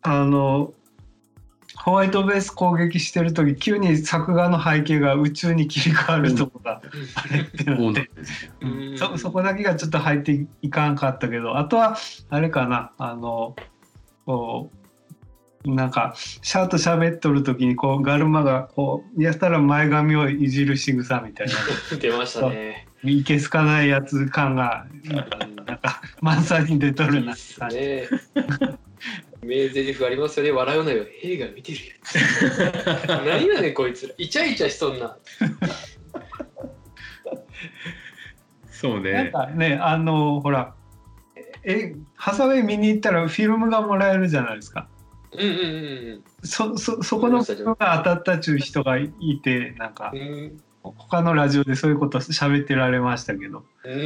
あのホワイトベース攻撃してる時急に作画の背景が宇宙に切り替わるとこがあれってなって、うん。そそこだけがちょっと入っていかんかったけどあとはあれかな。あのこうなんかシャーと喋っとる時にこうガルマがこうやったら前髪をいじる仕草みたいな。出ましたね。いけすかないやつ感がなんか満載に出とるな。って感じね 名台詞ありますよね。笑うなよ。映画見てるよ。何やねんこいつら。イチャイチャしとんな。そうなんねかねあのほらえハサウェイ見に行ったらフィルムがもらえるじゃないですかうんうんそそそこのフィルムが当たったっちゅう人がいてなんかうんうん。うん他のラジオでそういうこと喋ってられましたけどうん。い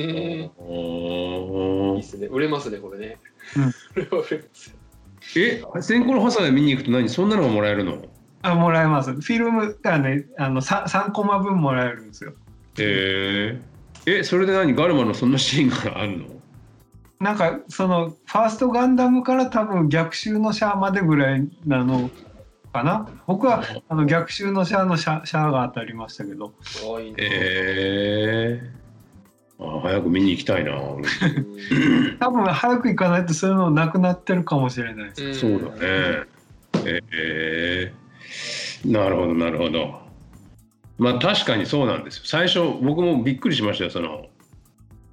いっすね。売れますね、これね。うんこれは売れますよ。え先行のハサウェイ見に行くと何そんなのがもらえるの？あもらえます。フィルムがねあの 3, 3コマ分もらえるんですよ。へええそれで何？ガルマのそんなシーンがあるの？なんかそのファーストガンダムから多分逆襲のシャアまでぐらいなのかな？僕はあの逆襲のシャアのシャシャアが当たりましたけど。へえあ早く見に行きたいな 多分早く行かないとそういうのなくなってるかもしれないです。んそうだね。ええなるほどなるほど。まあ確かにそうなんですよ。最初僕もびっくりしましたよ。その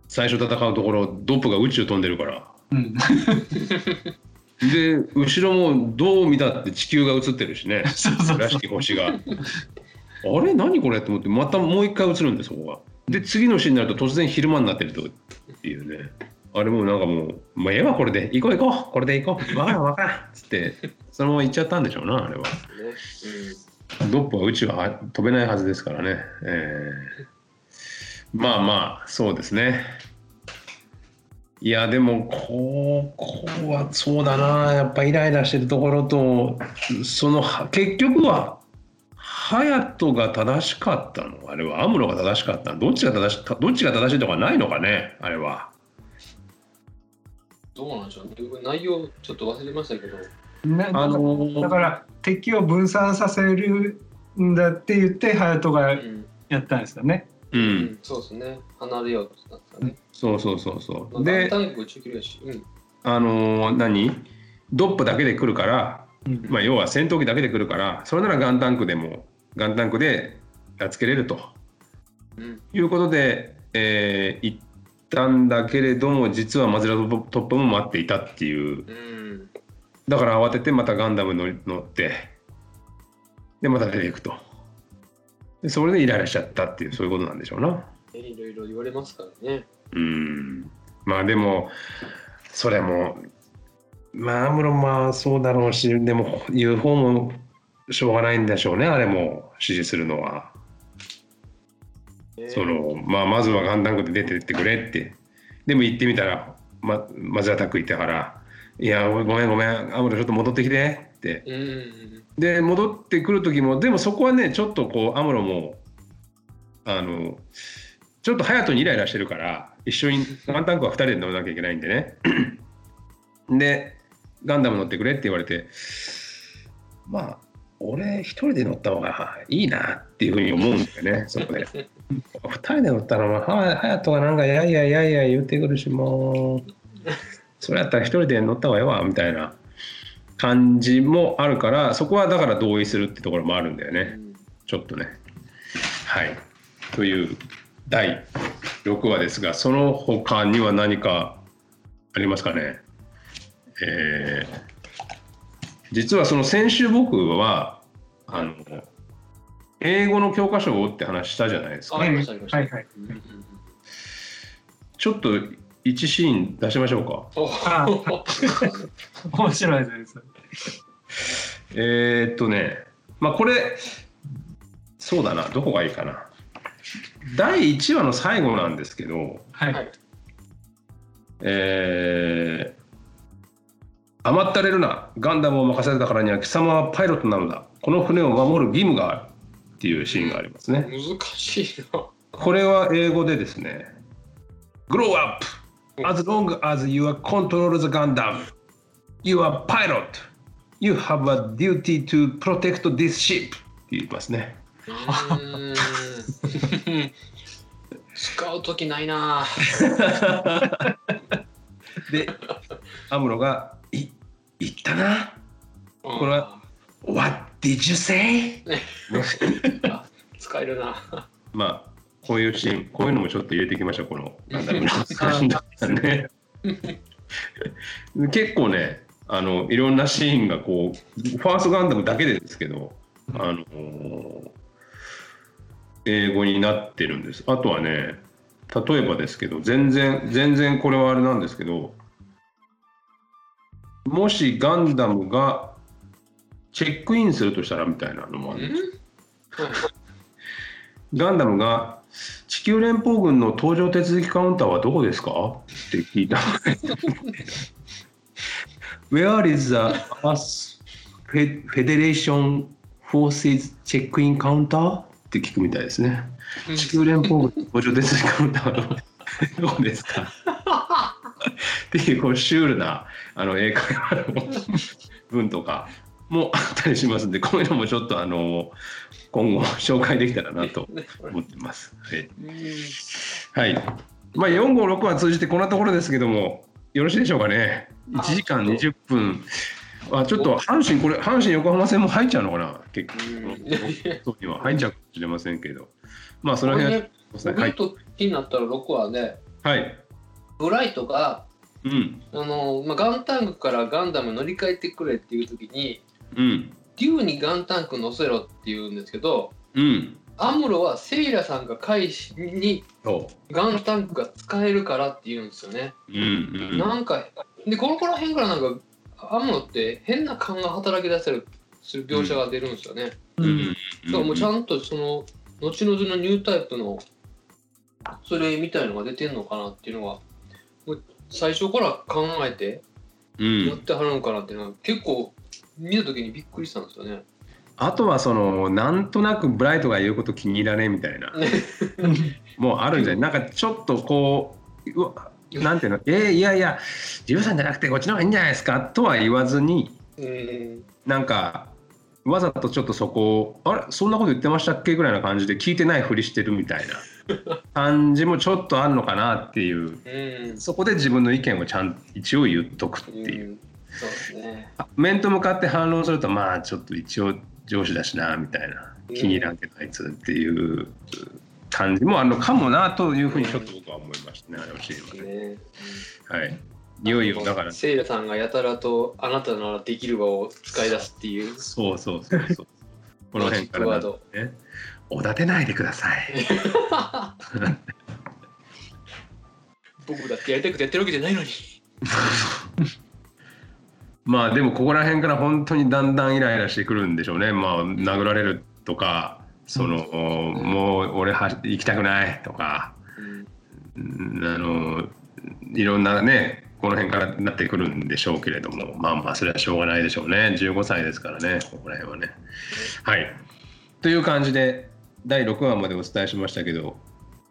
最初戦うところドップが宇宙飛んでるから。うん、で後ろもどう見たって地球が映ってるしね。そうそうらしき星が。あれ？何これ？と思ってまたもう一回映るんですそこが。で次のシーンになると突然昼間になってるとっていうね。あれもうなんかもう「まあ、ええわこれで行こう行こうこれで行こうわからんわからん」っつってそのまま行っちゃったんでしょうなあれは。ねドップは宇宙は飛べないはずですからね。えーまあまあそうですね。いやでもここはそうだなやっぱイライラしてるところとそのは結局は隼人が正しかったの？あれは？アムロが正しかった？のどっちが正しどっちが正しいとかないのかね？あれは？どうなんでしょう？ね内容ちょっと忘れましたけど。ね、あのーだから敵を分散させるんだって言って隼人がうん、やったんですよね。ううんん、そうですね。離れようとしたんですかね、そうそうそうそまあ、うでガンタンク中距離やし、うん。あのー何？ドップだけで来るから、うん。まあ、要は戦闘機だけで来るからそれならガンタンクでもガンタンクでやっつけれると。うん。いうことで、えー行ったんだけれども実はマゼラトップも待っていたっていう。うん。だから慌ててまたガンダム乗り乗ってでまた出ていくと。でそれでイライラしちゃったっていうそういうことなんでしょうな。ねいろいろ言われますからね。うん。まあでもそれもまあアムロまあそうだろうしでも言う方もしょうがないんでしょうねあれも支持するのは。ねそのまあ、まずはガンダンクで出てってくれって。でも行ってみたら、ま、タック行ったから「いやごめんごめんアムロちょっと戻ってきて」って。うんうんで戻ってくる時もでもそこはねちょっとこうアムロもあのちょっと隼人にイライラしてるから一緒に ガンタンクは2人で乗らなきゃいけないんでね。でガンダム乗ってくれって言われてまあ俺一人で乗った方がいいなっていうふうに思うんだよね そこで。二人で乗ったらまあは隼人がなんかやいやいやいや言ってくるしもうそれやったら一人で乗った方がええわみたいな感じもあるからそこはだから同意するってところもあるんだよね。うんちょっとね。はい。という第6話ですがその他には何かありますかね？えー実はその先週僕はあの英語の教科書をって話したじゃないですか。はいはいちょっと1シーン出しましょうか。面白いです。えーっとねまあこれそうだな。どこがいいかな。第1話の最後なんですけどはい。はい。えー甘ったれるな。ガンダムを任されたからには貴様はパイロットなのだ。この船を守る義務がある。っていうシーンがありますね。難しいな。これは英語でですね。Grow up as long as you are control the Gundam. You are pilot. You have a duty to protect this ship. って言いますね。使う時ないな。でアムロが「い言ったな。これは What did you say? 」使えるな。まあこういうシーンこういうのもちょっと入れていきましょうこのガンダムのシーンだった ね。結構ねあのいろんなシーンがこうファーストガンダムだけでですけどあの英語になってるんです。あとはね例えばですけど全然全然これはあれなんですけどもしガンダムがチェックインするとしたらみたいなのもあるん？ですガンダムが地球連邦軍の搭乗手続きカウンターはどこですか？って聞いた。Where is the Earth Federation Forces Check-in Counter? って聞くみたいですね。地球連邦軍の搭乗手続きカウンターはどこですか？っていうこうシュールなあの英会話の文とかもあったりしますんでこういうのもちょっとあの今後紹介できたらなと 思ってます。はいはい。まあ、4、5、6は通じてこんなところですけども、よろしいでしょうかね。1時間20分。あ、ちょっと阪神、これ、阪神横浜戦も入っちゃうのかな？結構、そうには入っちゃうかもしれませんけど。まあ、その辺は、ねはい。気になったら6話ではい。ブライトがうん。あの、まあ、ガンタンクからガンダム乗り換えてくれっていう時にうん。デューにガンタンク乗せろって言うんですけどうん。アムロはセイラさんが返しにそガンタンクが使えるからって言うんですよね。う。うん。うん。なんかでこのこら辺からなんかアムロって変な勘が働き出せるする描写が出るんですよね。うん。うんだからもうちゃんとその後々のニュータイプのそれみたいのが出てんのかなっていうのがもう最初から考えてうん。やってはるのかなっていうのは結構見た時にびっくりしたんですよね。あとは、その、なんとなくブライトが言うこと気に入らねえみたいな。もうあるんじゃない？なんかちょっとこううわなんていうの？えーいやいや13じゃなくてこっちの方がいいんじゃないですか？とは言わずにうん。なんかわざとちょっとそこをあれ？そんなこと言ってましたっけ？ぐらいな感じで聞いてないふりしてるみたいな 感じもちょっとあるのかなっていう。うん。そこで自分の意見をちゃん一応言っとくっていう、うん。そうですね。面と向かって反論するとまあちょっと一応上司だしなみたいな。気に入らんけどあいつっていう感じもあるのかもなというふうにちょっと僕は思いましたねあれを知りまはい。いよいよだから。セイラさんがやたらとあなたならできる輪を使い出すっていう。そうそうそうそう。この辺からねおだてないでください。僕だってやりたくてやってるわけじゃないのに。まあでもここら辺から本当にだんだんイライラしてくるんでしょうね。まあ殴られるとかその、もう俺は行きたくないとかうん。うんあのいろんなねこの辺からなってくるんでしょうけれどもまあまあそれはしょうがないでしょうね。15歳ですからねここら辺はね。はい。という感じで第6話までお伝えしましたけど、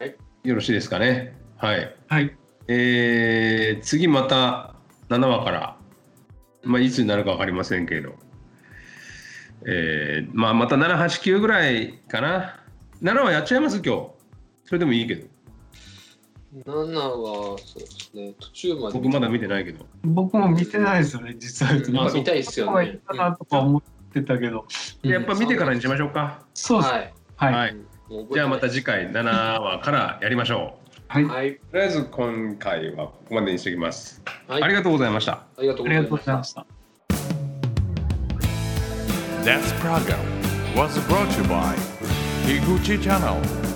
はい。よろしいですかね？はい。はい。えー次また7話から、まあ、いつになるか分かりませんけど、えーまあ、また789ぐらいかな？7話やっちゃいます？今日。それでもいいけど。7はそうですね。途中まで僕まだ見てないけど。僕も見てないですよね、実は。言うと。うんあそう見たいっすよね。とか思ってたけど。やっぱ見てからにしましょうか、そうです。はいはい。はい。じゃあまた次回7話からやりましょはい。はい、うとりあえず今回はここまでにしておきます、はい、ありがとうございました。ありがとうございました。ございました。This program was brought to you by Higuchi Channel